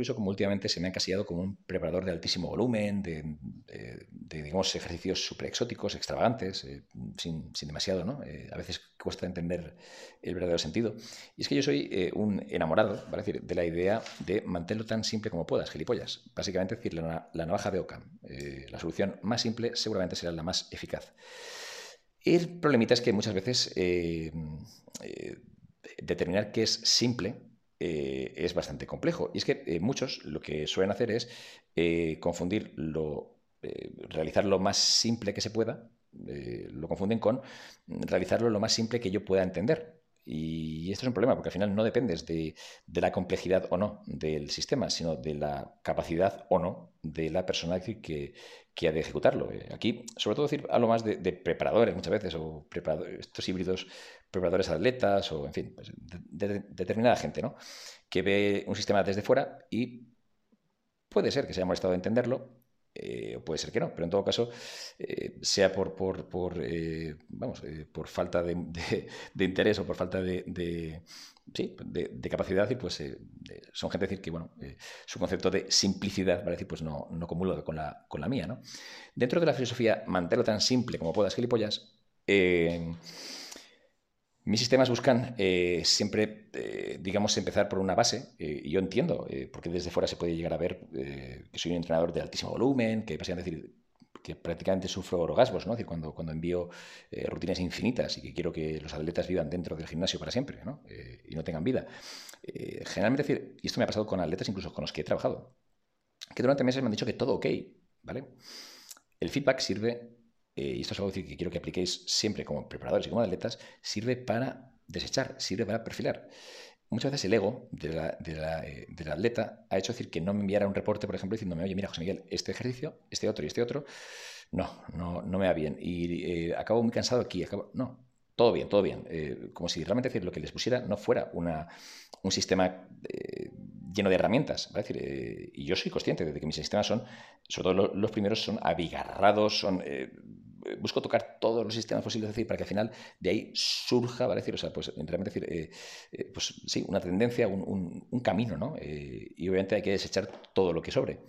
curioso como últimamente se me ha encasillado como un preparador de altísimo volumen, de, digamos, ejercicios súper exóticos, extravagantes, eh, sin, demasiado, ¿no? Eh, a veces cuesta entender el verdadero sentido. Y es que yo soy eh, un enamorado, ¿vale? decir, de la idea de mantenerlo tan simple como puedas, gilipollas. Básicamente, decir, la, la navaja de Ockham. la solución más simple seguramente será la más eficaz. El problemita es que muchas veces determinar qué es simple eh, es bastante complejo. Y es que eh, muchos lo que suelen hacer es eh, confundir lo, realizar lo más simple que se pueda, lo confunden con realizarlo lo más simple que yo pueda entender. Y esto es un problema, porque al final no dependes de, la complejidad o no del sistema, sino de la capacidad o no de la persona que, que ha de ejecutarlo. Aquí, sobre todo, decir algo más de, preparadores muchas veces, o estos híbridos preparadores atletas, o en fin, pues, de, determinada gente, ¿no? Que ve un sistema desde fuera y puede ser que se haya molestado de entenderlo, eh, puede ser que no, pero en todo caso, eh, sea por, por, por eh, vamos, por falta de, interés o por falta de, de, capacidad, y pues son gente decir que bueno, su concepto de simplicidad, ¿vale? decir, pues no, no comulga con la, con la mía. ¿no? Dentro de la filosofía, mantenerlo tan simple como puedas, gilipollas, mis sistemas buscan eh, siempre, eh, digamos, empezar por una base, eh, y yo entiendo, porque desde fuera se puede llegar a ver que soy un entrenador de altísimo volumen, que básicamente decir que prácticamente sufro orgasmos, ¿no? decir, cuando, cuando envío rutinas infinitas y que quiero que los atletas vivan dentro del gimnasio para siempre ¿no? y no tengan vida. generalmente, decir, y esto me ha pasado con atletas incluso con los que he trabajado, que durante meses me han dicho que todo ok, ¿vale? El feedback sirve eh, y esto es algo que quiero que apliquéis siempre como preparadores y como atletas, sirve para desechar, sirve para perfilar. Muchas veces el ego de la, eh, del atleta ha hecho decir que no me enviara un reporte, por ejemplo, diciéndome, oye, mira, José Miguel, este ejercicio, este otro y este otro, no, no, no me va bien. Y eh, acabo muy cansado aquí, acabo... No, todo bien, todo bien. como si realmente decir, lo que les pusiera no fuera una, un sistema lleno de herramientas. decir, y yo soy consciente de que mis sistemas son, sobre todo los, primeros, son abigarrados, son busco tocar todos los sistemas posibles, decir, para que al final de ahí surja, ¿vale? Decir, o sea, pues realmente decir, eh, eh, pues sí, una tendencia, un, camino, ¿no? Eh, y obviamente hay que desechar todo lo que sobre.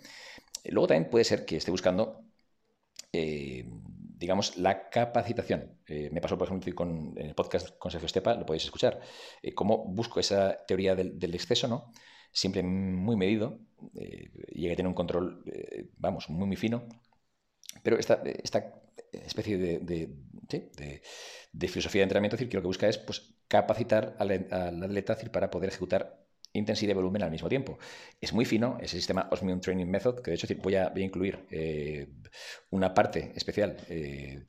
Luego también puede ser que esté buscando, digamos, la capacitación. me pasó, por ejemplo, con, en el podcast con Sergio Estepa, lo podéis escuchar, cómo busco esa teoría del exceso, ¿no? Siempre muy medido, y hay que tener un control, vamos, muy, muy fino, pero esta, esta especie de, de, filosofía de entrenamiento, decir, que lo que busca es pues, capacitar al, atleta para poder ejecutar intensidad y volumen al mismo tiempo. Es muy fino ese sistema Osmium Training Method, que de hecho voy, a, incluir eh, una parte especial, eh,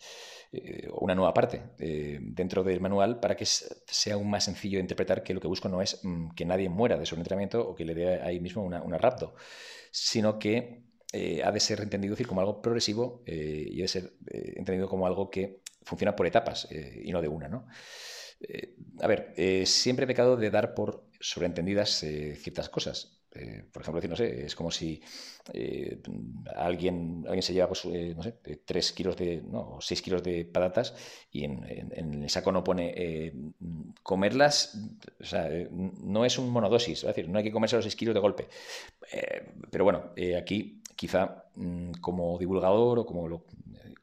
eh, una nueva parte dentro del manual para que sea aún más sencillo de interpretar que lo que busco no es mm, que nadie muera de su entrenamiento o que le dé ahí mismo una, una rapto, sino que eh, ha de ser entendido decir, como algo progresivo eh, y ha de ser eh, entendido como algo que funciona por etapas y no de una. ¿no? A ver, siempre he pecado de dar por sobreentendidas ciertas cosas. por ejemplo, es como si alguien, alguien se lleva, pues, no sé, 3 kilos de, no, 6 kilos de patatas y en, el saco no pone comerlas, no es un monodosis, es decir, no hay que comerse los 6 kilos de golpe. pero bueno, aquí quizá mm, como divulgador o como, lo,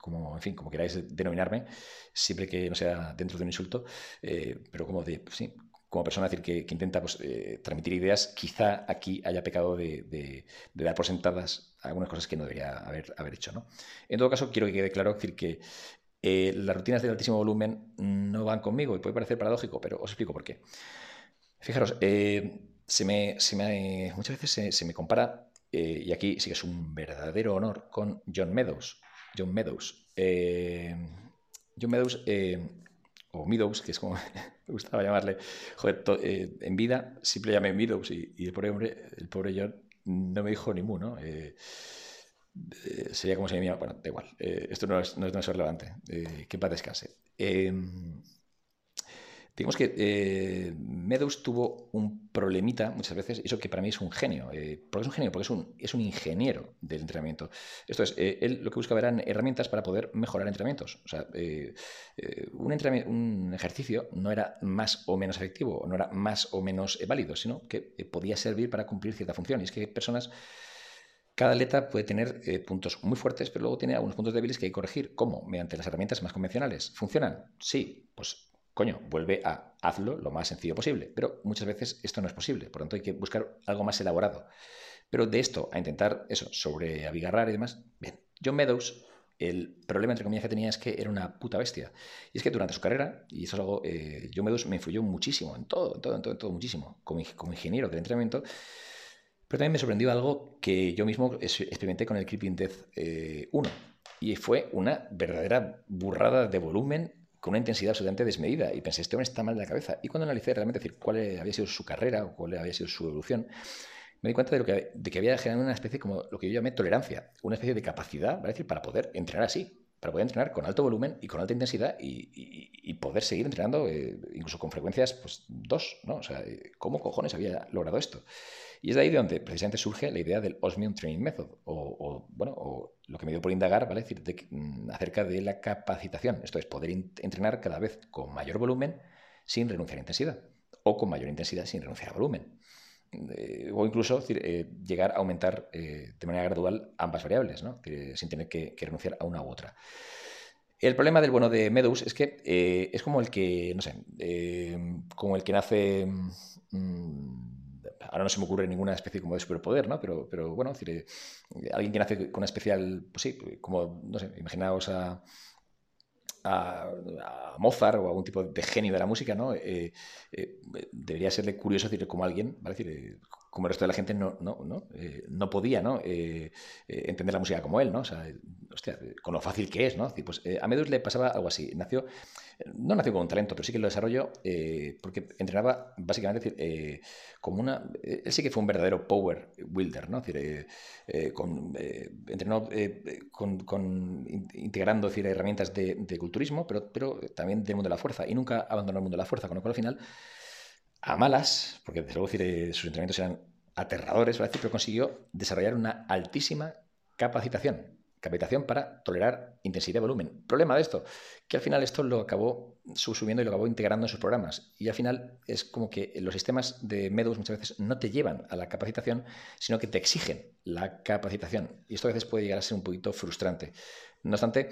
como, en fin, como queráis denominarme, siempre que no sea dentro de un insulto, eh, pero como de, sí, como persona decir que, intenta pues, eh, transmitir ideas, quizá aquí haya pecado de, dar por sentadas algunas cosas que no debería haber, haber hecho. ¿no? En todo caso, quiero que quede claro decir que eh, las rutinas de altísimo volumen no van conmigo y puede parecer paradójico, pero os explico por qué. Fijaros, se me, se me, muchas veces se me compara y aquí sí que es un verdadero honor con John Meadows. John Meadows. Eh, John Meadows, eh, o Meadows, que es como me gustaba llamarle. Joder, en vida siempre llamé Meadows y, el pobre hombre, el pobre John, no me dijo ni mu, ¿no? sería como si me llamaba. Bueno, da igual. esto no es, no, es, relevante. que paz descanse. Digamos que eh, Meadows tuvo un problemita muchas veces, eso que para mí es un genio. Eh, ¿Por qué es un genio? Porque es un, es un ingeniero del entrenamiento. Esto es, eh, él lo que buscaba eran herramientas para poder mejorar entrenamientos. O sea, eh, un, un, ejercicio no era más o menos efectivo, no era más o menos válido, sino que podía servir para cumplir cierta función. Y es que hay personas cada atleta puede tener puntos muy fuertes, pero luego tiene algunos puntos débiles que hay que corregir. ¿Cómo? Mediante las herramientas más convencionales. ¿Funcionan? Sí, pues coño, vuelve a hazlo lo más sencillo posible. Pero muchas veces esto no es posible, por lo tanto hay que buscar algo más elaborado. Pero de esto a intentar eso, sobre abigarrar y demás, bien. John Meadows, el problema entre comillas que tenía es que era una puta bestia. Y es que durante su carrera, y eso es algo, eh, John Meadows me influyó muchísimo, en todo, en todo, en todo, en todo muchísimo, como, como ingeniero del entrenamiento. Pero también me sorprendió algo que yo mismo experimenté con el Creeping Death 1. Eh, y fue una verdadera burrada de volumen con una intensidad absolutamente desmedida. Y pensé, este hombre está mal de la cabeza. Y cuando analicé realmente decir, cuál había sido su carrera o cuál había sido su evolución, me di cuenta de, lo que, de que había generado una especie como lo que yo llamé tolerancia, una especie de capacidad decir, para poder entrenar así, para poder entrenar con alto volumen y con alta intensidad y, poder seguir entrenando eh, incluso con frecuencias pues, dos. ¿no? O sea, ¿cómo cojones había logrado esto? Y es de ahí de donde precisamente surge la idea del Osmium Training Method, o, bueno, o lo que me dio por indagar, ¿vale? decir, mm, acerca de la capacitación. Esto es poder entrenar cada vez con mayor volumen sin renunciar a intensidad, o con mayor intensidad sin renunciar a volumen. Eh, o incluso eh, llegar a aumentar eh, de manera gradual ambas variables, ¿no? sin tener que, renunciar a una u otra. El problema del bueno de Meadows es que es como el que, no sé, como el que nace... Mm, ahora no se me ocurre ninguna especie como de superpoder, ¿no? Pero, pero bueno, decir, eh, alguien que nace con una especial, pues sí, como, no sé, imaginaos a, a, Mozart o a algún tipo de genio de la música, ¿no? Eh, eh, debería serle curioso decir como alguien, ¿vale? Decir, como el resto de la gente no, no, no, no podía ¿no? entender la música como él, ¿no? O sea, hostia, con lo fácil que es, ¿no? Pues, a Medus le pasaba algo así. Nació no nació con un talento, pero sí que lo desarrolló eh, porque entrenaba básicamente eh, como una... Eh, él sí que fue un verdadero power wielder, ¿no? Es decir, con, entrenó con, integrando decir, herramientas de, culturismo, pero, pero también del mundo de la fuerza, y nunca abandonó el mundo de la fuerza, con lo cual al final, a malas, porque desde luego decir, sus entrenamientos eran aterradores, pero consiguió desarrollar una altísima capacitación capacitación para tolerar intensidad y volumen. Problema de esto, que al final esto lo acabó subsumiendo y lo acabó integrando en sus programas. Y al final es como que los sistemas de Medus muchas veces no te llevan a la capacitación, sino que te exigen la capacitación. Y esto a veces puede llegar a ser un poquito frustrante. No obstante,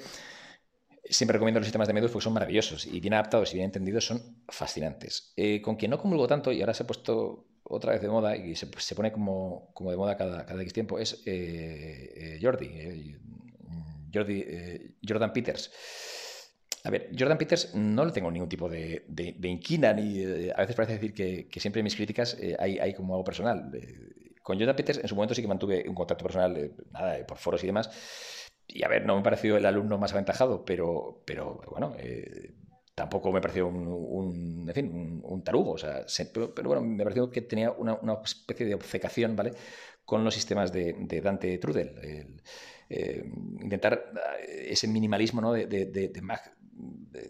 siempre recomiendo los sistemas de Medus porque son maravillosos y bien adaptados y bien entendidos son fascinantes. Eh, con quien no comulgo tanto, y ahora se ha puesto otra vez de moda y se, pone como, como, de moda cada, cada X tiempo, es eh, eh, Jordi. Eh, Jordan Peters. A ver, Jordan Peters no le tengo ningún tipo de, inquina, ni a veces parece decir que, siempre en mis críticas eh, hay, como algo personal. con Jordan Peters en su momento sí que mantuve un contacto personal, nada, por foros y demás. Y a ver, no me pareció el alumno más aventajado, pero, pero bueno, tampoco me pareció un, en fin, un, tarugo. O sea, pero, bueno, me pareció que tenía una, especie de obcecación, ¿vale? Con los sistemas de, Dante Trudel. Eh, intentar eh, ese minimalismo ¿no? de, de,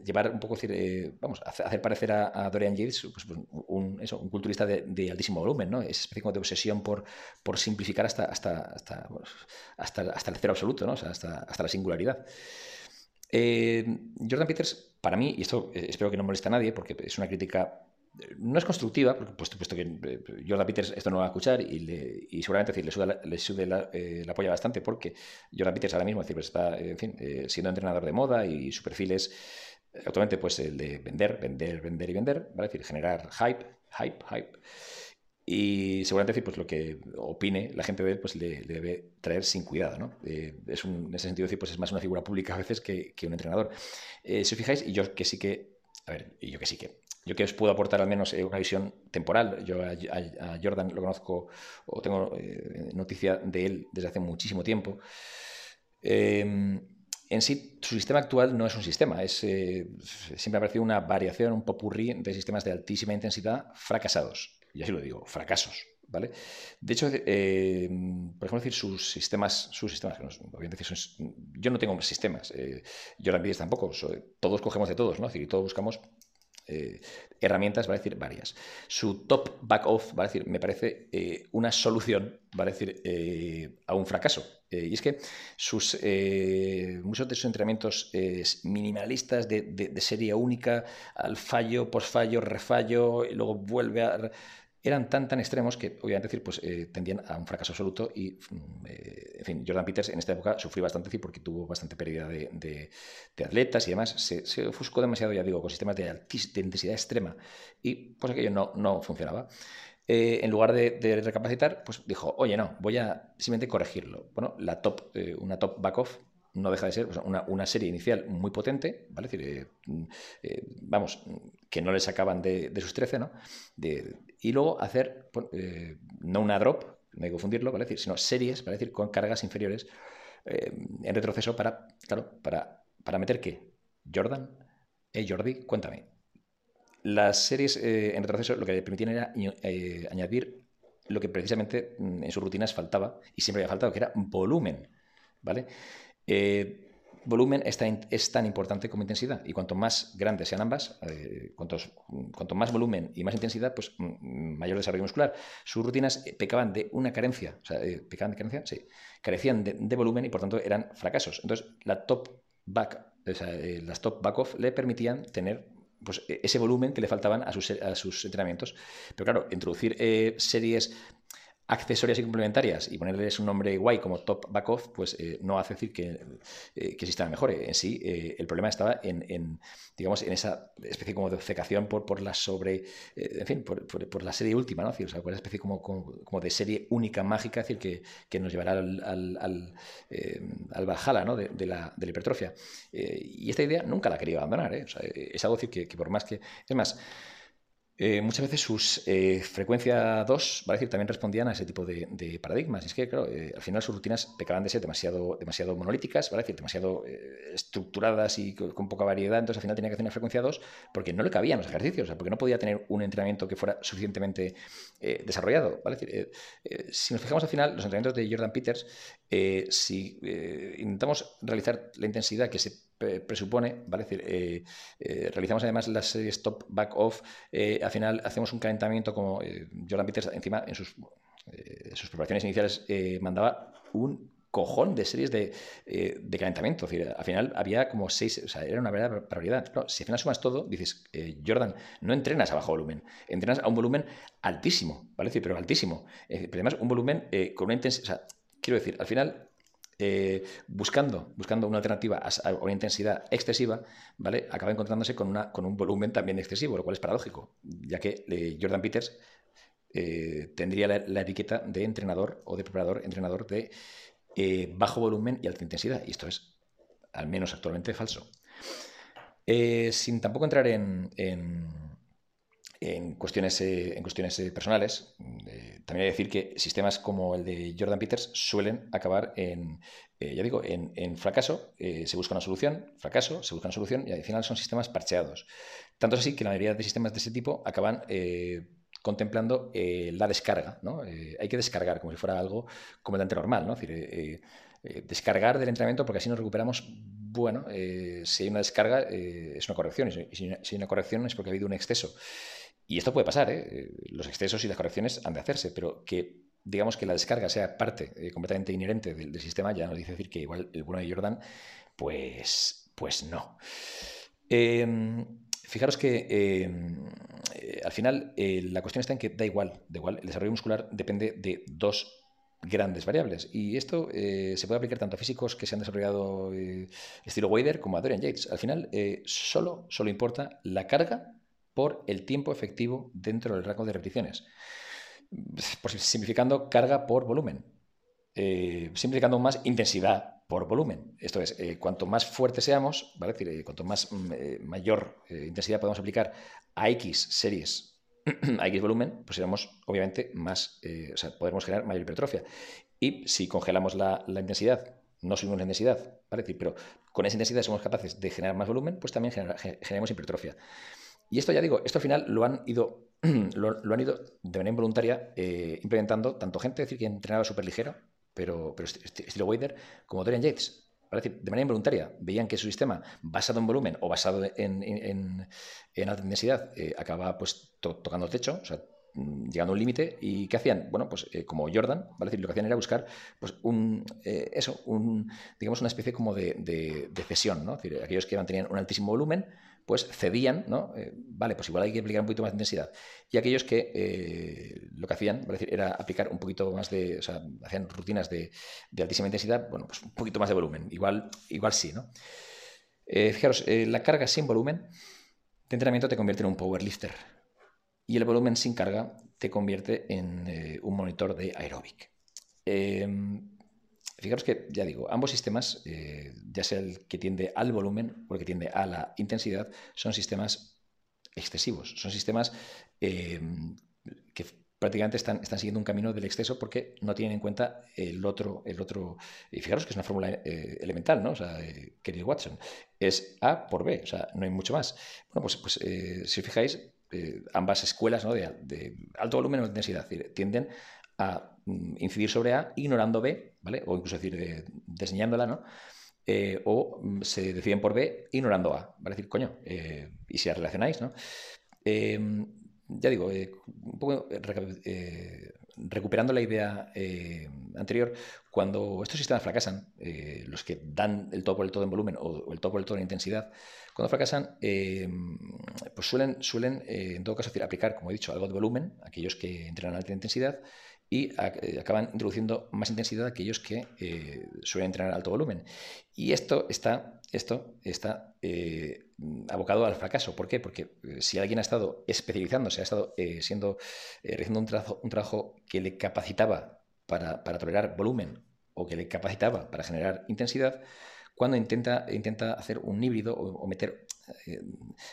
llevar un poco, decir, eh, vamos, hacer parecer a, Dorian Yates pues, pues, un, eso, un, culturista de, altísimo volumen, ¿no? Esa especie de obsesión por, por simplificar hasta, hasta, hasta, hasta, hasta, el cero absoluto, ¿no? hasta, hasta la singularidad. Jordan Peters, para mí, y esto espero que no moleste a nadie, porque es una crítica no es constructiva, porque puesto, que eh, Jordan Peters esto no va a escuchar y, seguramente decir, le sude, la, eh, la, polla bastante porque Jordan Peters ahora mismo decir, pues está en fin, eh, siendo entrenador de moda y su perfil es actualmente pues el de vender, vender, vender y vender, ¿vale? decir, generar hype, hype, hype. Y seguramente pues lo que opine la gente de él pues le, debe traer sin cuidado. ¿no? es un, en ese sentido decir, pues es más una figura pública a veces que, un entrenador. si os fijáis, y yo que sí que, a ver, y yo que sí que yo que os puedo aportar al menos eh, una visión temporal. Yo a, Jordan lo conozco o tengo eh, noticia de él desde hace muchísimo tiempo. Em, en sí, su sistema actual no es un sistema, es, eh, siempre ha parecido una variación, un popurrí de sistemas de altísima intensidad fracasados. Y así lo digo, fracasos. ¿Vale? De hecho, por ejemplo, decir sus sistemas, sus sistemas, yo no tengo sistemas, Jordan Peters tampoco, todos cogemos de todos, ¿no? Es decir, todos buscamos herramientas, va a decir varias. Su top back off, va a decir, me parece una solución, va a decir, a un fracaso. y es que sus, muchos de sus entrenamientos minimalistas de, de, serie única, al fallo, posfallo, refallo, y luego vuelve a eran tan tan extremos que, obviamente, decir, pues, eh, tendían a un fracaso absoluto y, mm, eh, en fin, Jordan Peters en esta época sufrió bastante porque tuvo bastante pérdida de, atletas y demás, se, ofuscó demasiado, ya digo, con sistemas de, de intensidad extrema y pues aquello no, no funcionaba. Eh, en lugar de, recapacitar, pues dijo, oye, no, voy a simplemente corregirlo. Bueno, la top, una top back-off no deja de ser una, serie inicial muy potente, ¿vale? decir, eh, mm, eh, vamos, que no le sacaban de, sus 13, ¿no? y luego hacer, eh, no una drop, no hay que confundirlo, ¿vale? decir, sino series, ¿vale? decir, con cargas inferiores en retroceso para, claro, para, para meter qué? Jordan, Jordi, cuéntame. Las series en retroceso lo que le permitían era añadir lo que precisamente mm, en sus rutinas faltaba y siempre había faltado, que era volumen, ¿vale? Eh, volumen es tan, importante como intensidad. Y cuanto más grandes sean ambas, eh, cuanto más volumen y más intensidad, pues mayor desarrollo muscular. Sus rutinas eh, pecaban de una carencia, o sea, pecaban de carencia, sí, carecían de, volumen y por tanto eran fracasos. Entonces, la top back, las top back off le permitían tener pues, e, ese volumen que le faltaban a sus entrenamientos. Pero claro, introducir series accesorias y complementarias y ponerles un nombre guay como top back off, pues eh, no hace decir que, eh, que el. En sí, eh, el problema estaba en, digamos, en esa especie como de obcecación por, por la sobre, en fin, por, la serie última, ¿no? o sea, por esa especie como, como, de serie única, mágica, decir, que, nos llevará al, al, al, Valhalla, ¿no? De, la, de la hipertrofia. y esta idea nunca la quería abandonar, es algo decir, que, que por más que... Es más, eh, muchas veces sus eh, frecuencia 2, ¿vale? decir, también respondían a ese tipo de, paradigmas. Es que, claro, eh, al final sus rutinas pecaban de ser demasiado, demasiado monolíticas, ¿vale? decir, demasiado estructuradas y con, poca variedad. Entonces, al final tenía que hacer una frecuencia 2 porque no le cabían los ejercicios, o sea, porque no podía tener un entrenamiento que fuera suficientemente desarrollado. si nos fijamos al final, los entrenamientos de Jordan Peters, si intentamos realizar la intensidad que se presupone, ¿vale? decir, eh, eh, realizamos además las series top back off, eh, al final hacemos un calentamiento como Jordan Peters encima en sus, preparaciones iniciales mandaba un cojón de series de, calentamiento. Es al final había como seis, o sea, era una verdadera barbaridad. si al final sumas todo, dices, Jordan, no entrenas a bajo volumen, entrenas a un volumen altísimo, ¿vale? Decir, pero altísimo. pero además un volumen con una intensidad, quiero decir, al final eh, buscando, buscando una alternativa a, una intensidad excesiva, ¿vale? acaba encontrándose con, una, con un volumen también excesivo, lo cual es paradójico, ya que eh, Jordan Peters eh, tendría la, etiqueta de entrenador o de preparador, entrenador de bajo volumen y alta intensidad, y esto es, al menos actualmente, falso. sin tampoco entrar en en cuestiones, eh, en cuestiones eh, personales, eh, también hay que decir que sistemas como el de Jordan Peters suelen acabar en, ya digo, en, fracaso, se busca una solución, fracaso, se busca una solución y al final son sistemas parcheados. Tanto es así que la mayoría de sistemas de ese tipo acaban contemplando la descarga. ¿no? hay que descargar como si fuera algo completamente normal. ¿no? Es decir, descargar del entrenamiento porque así nos recuperamos bueno, si hay una descarga es una corrección, y si, hay una corrección es porque ha habido un exceso. Y esto puede pasar, ¿eh? los excesos y las correcciones han de hacerse, pero que digamos que la descarga sea parte eh, completamente inherente del, sistema ya nos dice decir que igual el bueno de Jordan, pues, pues no. Em, fijaros que em, eh, al final la cuestión está en que da igual, da igual, el desarrollo muscular depende de dos grandes variables. Y esto se puede aplicar tanto a físicos que se han desarrollado estilo Wader como a Dorian Yates. Al final, solo, solo importa la carga por el tiempo efectivo dentro del rango de repeticiones. Pues simplificando, carga por volumen. Eh, simplificando más intensidad por volumen. Esto es, eh, cuanto más fuerte seamos, ¿vale? decir, eh, cuanto más mayor intensidad podemos aplicar a X series, a X volumen, pues seremos obviamente más, o sea, podremos generar mayor hipertrofia. Y si congelamos la, intensidad, no subimos la intensidad, ¿vale? pero con esa intensidad somos capaces de generar más volumen, pues también generamos hipertrofia. Y esto ya digo, esto al final lo han ido, lo, han ido de manera involuntaria eh, implementando tanto gente decir, que entrenaba súper ligero, pero, pero estilo Wader, como Dorian Yates. de manera involuntaria, veían que su sistema, basado en volumen o basado en, alta intensidad, eh, acababa pues, tocando el techo, mm, llegando a un límite. ¿Y qué hacían? Bueno, pues eh, como Jordan, ¿vale? decir, lo que hacían era buscar pues, un, eh, eso, digamos, una especie como de, cesión, ¿no? decir, aquellos que mantenían un altísimo volumen, pues cedían, ¿no? Eh, vale, pues igual hay que aplicar un poquito más de intensidad. Y aquellos que eh, lo que hacían era aplicar un poquito más de, o sea, hacían rutinas de, altísima intensidad, bueno, pues un poquito más de volumen. Igual, igual sí, ¿no? Eh, fijaros, la carga sin volumen de entrenamiento te convierte en un powerlifter. Y el volumen sin carga te convierte en un monitor de aeróbic. Fijaros que, ya digo, ambos sistemas, eh, ya sea el que tiende al volumen o el que tiende a la intensidad, son sistemas excesivos, son sistemas eh, que prácticamente están, siguiendo un camino del exceso porque no tienen en cuenta el otro, el otro y fijaros que es una fórmula eh, elemental, ¿no? O sea, querido Watson, es A por B, o sea, no hay mucho más. Bueno, pues, pues si os fijáis, ambas escuelas ¿no? de, de, alto volumen o intensidad tienden a mm, incidir sobre A ignorando B, ¿vale? O incluso decir, eh, diseñándola, ¿no? Eh, o mm, se deciden por B ignorando A, ¿vale? decir, coño, eh, y si las relacionáis, ¿no? Em, ya digo, un poco recuperando la idea anterior, cuando estos sistemas fracasan, los que dan el todo por el todo en volumen o, el todo por el todo en intensidad, cuando fracasan, em, pues suelen, suelen en todo caso, decir, aplicar, como he dicho, algo de volumen, aquellos que entrenan a alta intensidad, y eh, acaban introduciendo más intensidad aquellos que eh, suelen entrenar alto volumen. Y esto está, esto está eh, abocado al fracaso. ¿Por qué? Porque si alguien ha estado especializándose, ha estado siendo, realizando un trabajo, un trabajo que le capacitaba para, para tolerar volumen o que le capacitaba para generar intensidad, cuando intenta, intenta hacer un híbrido o, meter, eh,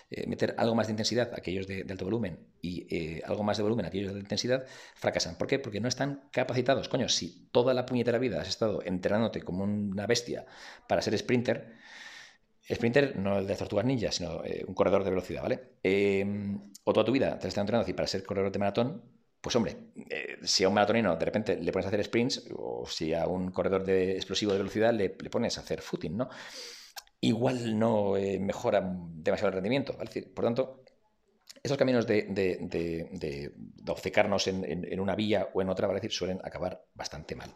eh, meter algo más de intensidad a aquellos de, alto volumen y eh, algo más de volumen a aquellos de intensidad, fracasan. ¿Por qué? Porque no están capacitados. Coño, si toda la puñetera vida has estado entrenándote como una bestia para ser sprinter, sprinter no el de tortugas ninja, sino un corredor de velocidad, ¿vale? o toda tu vida te has estado entrenando para ser corredor de maratón, pues hombre, si a un maratonino de repente le pones a hacer sprints o si a un corredor de explosivo de velocidad le, pones a hacer footing, ¿no? Igual no eh, mejora demasiado el rendimiento. por tanto, esos caminos de, de, obcecarnos en, una vía o en otra, ¿vale? decir, suelen acabar bastante mal.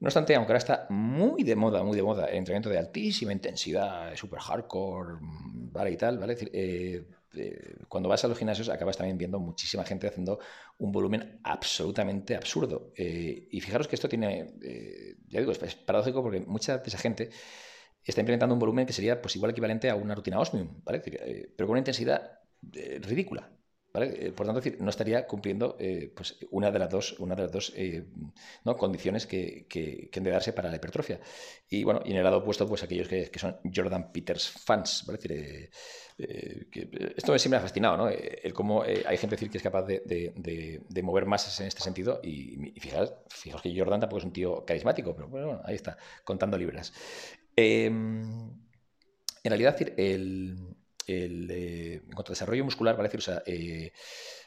No obstante, aunque ahora está muy de moda, muy de moda, el entrenamiento de altísima intensidad, super hardcore, ¿vale? Y tal, ¿vale? decir, eh, cuando vas a los gimnasios acabas también viendo muchísima gente haciendo un volumen absolutamente absurdo. Eh, y fijaros que esto tiene, eh, ya digo, es, paradójico porque mucha de esa gente está implementando un volumen que sería pues igual equivalente a una rutina osmium, ¿vale? Eh, pero con una intensidad ridícula. ¿Vale? por tanto, decir, no estaría cumpliendo pues, una de las dos, una de las dos ¿no? condiciones que, que, que, han de darse para la hipertrofia. Y bueno, y en el lado opuesto, pues aquellos que, son Jordan Peters fans, ¿vale? decir, eh, que esto siempre me ha fascinado, ¿no? Eh, el cómo eh, hay gente decir que es capaz de, mover masas en este sentido y, fijaos, que Jordan tampoco es un tío carismático, pero bueno, ahí está, contando libras. Em, en realidad, el, el en cuanto a desarrollo muscular, ¿vale? Decir, o sea,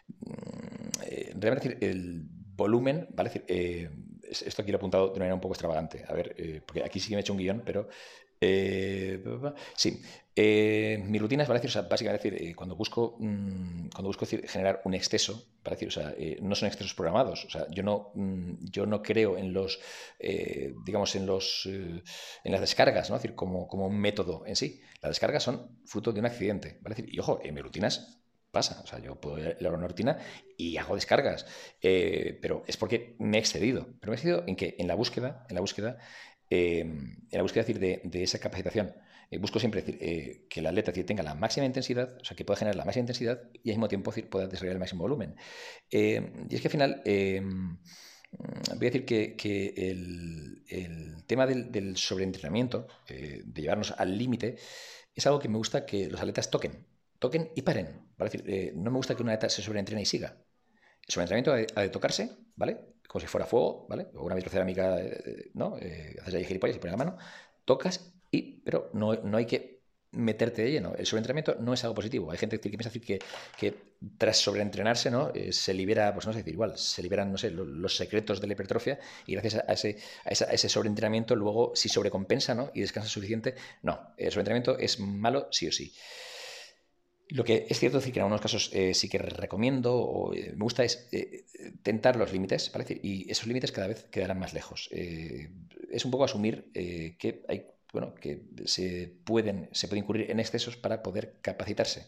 mm, realmente el volumen, ¿vale? Decir, esto aquí lo he apuntado de una manera un poco extravagante. A ver, porque aquí sí que me he hecho un guion, pero eh, sí, eh, mi rutina es para decir, o sea, básicamente decir, eh, cuando busco, mm, cuando busco generar un exceso, para decir, o sea, no son excesos programados, o sea, yo no, mm, yo no creo en los, digamos, en los, en las descargas, ¿no? Es decir, como, como un método en sí. Las descargas son fruto de un accidente, ¿vale? Decir, y ojo, en mis rutinas pasa. O sea, yo puedo a una rutina y hago descargas, pero es porque me he excedido. Pero me he excedido en que en la búsqueda, en la búsqueda en la búsqueda de, esa capacitación, eh, busco siempre decir, eh, que el atleta tenga la máxima intensidad, o sea, que pueda generar la máxima intensidad y al mismo tiempo pueda desarrollar el máximo volumen. Eh, y es que al final, voy a decir que, el, tema del, sobreentrenamiento, de llevarnos al límite, es algo que me gusta que los atletas toquen, toquen y paren. decir, no me gusta que un atleta se sobreentrene y siga. El sobreentrenamiento ha de tocarse, ¿vale? Como si fuera fuego, ¿vale? O una vitrocerámica, eh, ¿no? Eh, haces ahí gilipollas y pones la mano, tocas y, pero no, no hay que meterte de lleno. El sobreentrenamiento no es algo positivo. Hay gente que piensa que, que tras sobreentrenarse, ¿no? Eh, se libera, pues no sé decir igual, se liberan, no sé, los, secretos de la hipertrofia y gracias a ese, a, ese sobreentrenamiento luego si sobrecompensa, ¿no? Y descansa suficiente. No, el sobreentrenamiento es malo sí o sí. Lo que es cierto decir que en algunos casos eh, sí que recomiendo o eh, me gusta es tentar los límites, ¿vale? Y esos límites cada vez quedarán más lejos. es un poco asumir que hay bueno, que se pueden, se puede incurrir en excesos para poder capacitarse.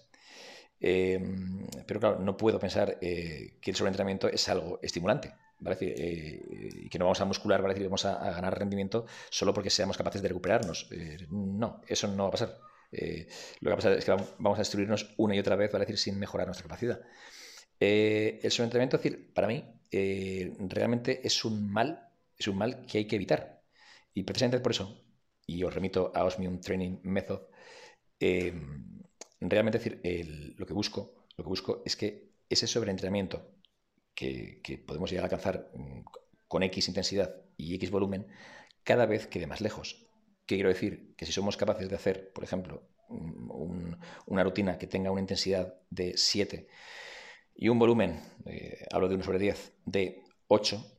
Em, pero claro, no puedo pensar eh, que el sobreentrenamiento es algo estimulante. ¿vale? Eh, y que no vamos a muscular, ¿vale? y vamos a, ganar rendimiento solo porque seamos capaces de recuperarnos. Eh, no, eso no va a pasar. Lo que va a pasar es que vamos a destruirnos una y otra vez, ¿vale? decir, sin mejorar nuestra capacidad. el sobreentrenamiento, decir, para mí, realmente es un mal, es un mal que hay que evitar. Y precisamente por eso y os remito a Osmium Training Method, realmente decir, lo, que busco, lo que busco es que ese sobreentrenamiento que, que podemos llegar a alcanzar mm, con X intensidad y X volumen, cada vez quede más lejos. ¿Qué quiero decir? Que si somos capaces de hacer, por ejemplo, una rutina que tenga una intensidad de 7 y un volumen, eh, hablo de 1 sobre 10, de 8,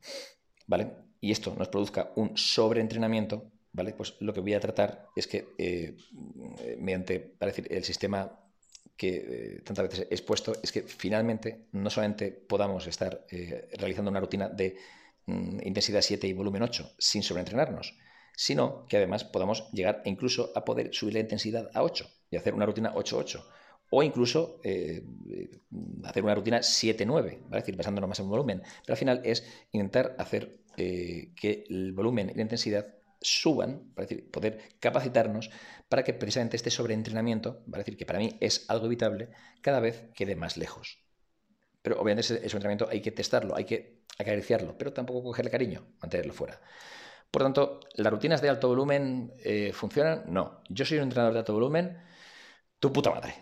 ¿vale? Y esto nos produzca un sobreentrenamiento, ¿vale? Pues lo que voy a tratar es que eh, mediante, para decir, el sistema que eh, tantas veces he expuesto, es que finalmente no solamente podamos estar eh, realizando una rutina de mm, intensidad 7 y volumen 8 sin sobreentrenarnos, sino que además podamos llegar incluso a poder subir la intensidad a 8 y hacer una rutina 8-8 o incluso hacer una rutina 7-9, ¿vale? decir, basándonos más en volumen. Pero al final es intentar hacer que el volumen y la intensidad suban, para decir, poder capacitarnos para que precisamente este sobreentrenamiento, para decir que para mí es algo evitable, cada vez quede más lejos. Pero obviamente ese, sobreentrenamiento hay que testarlo, hay que acariciarlo, pero tampoco cogerle cariño, mantenerlo fuera. Por tanto, ¿las rutinas de alto volumen eh, funcionan? No. Yo soy un entrenador de alto volumen, tu puta madre.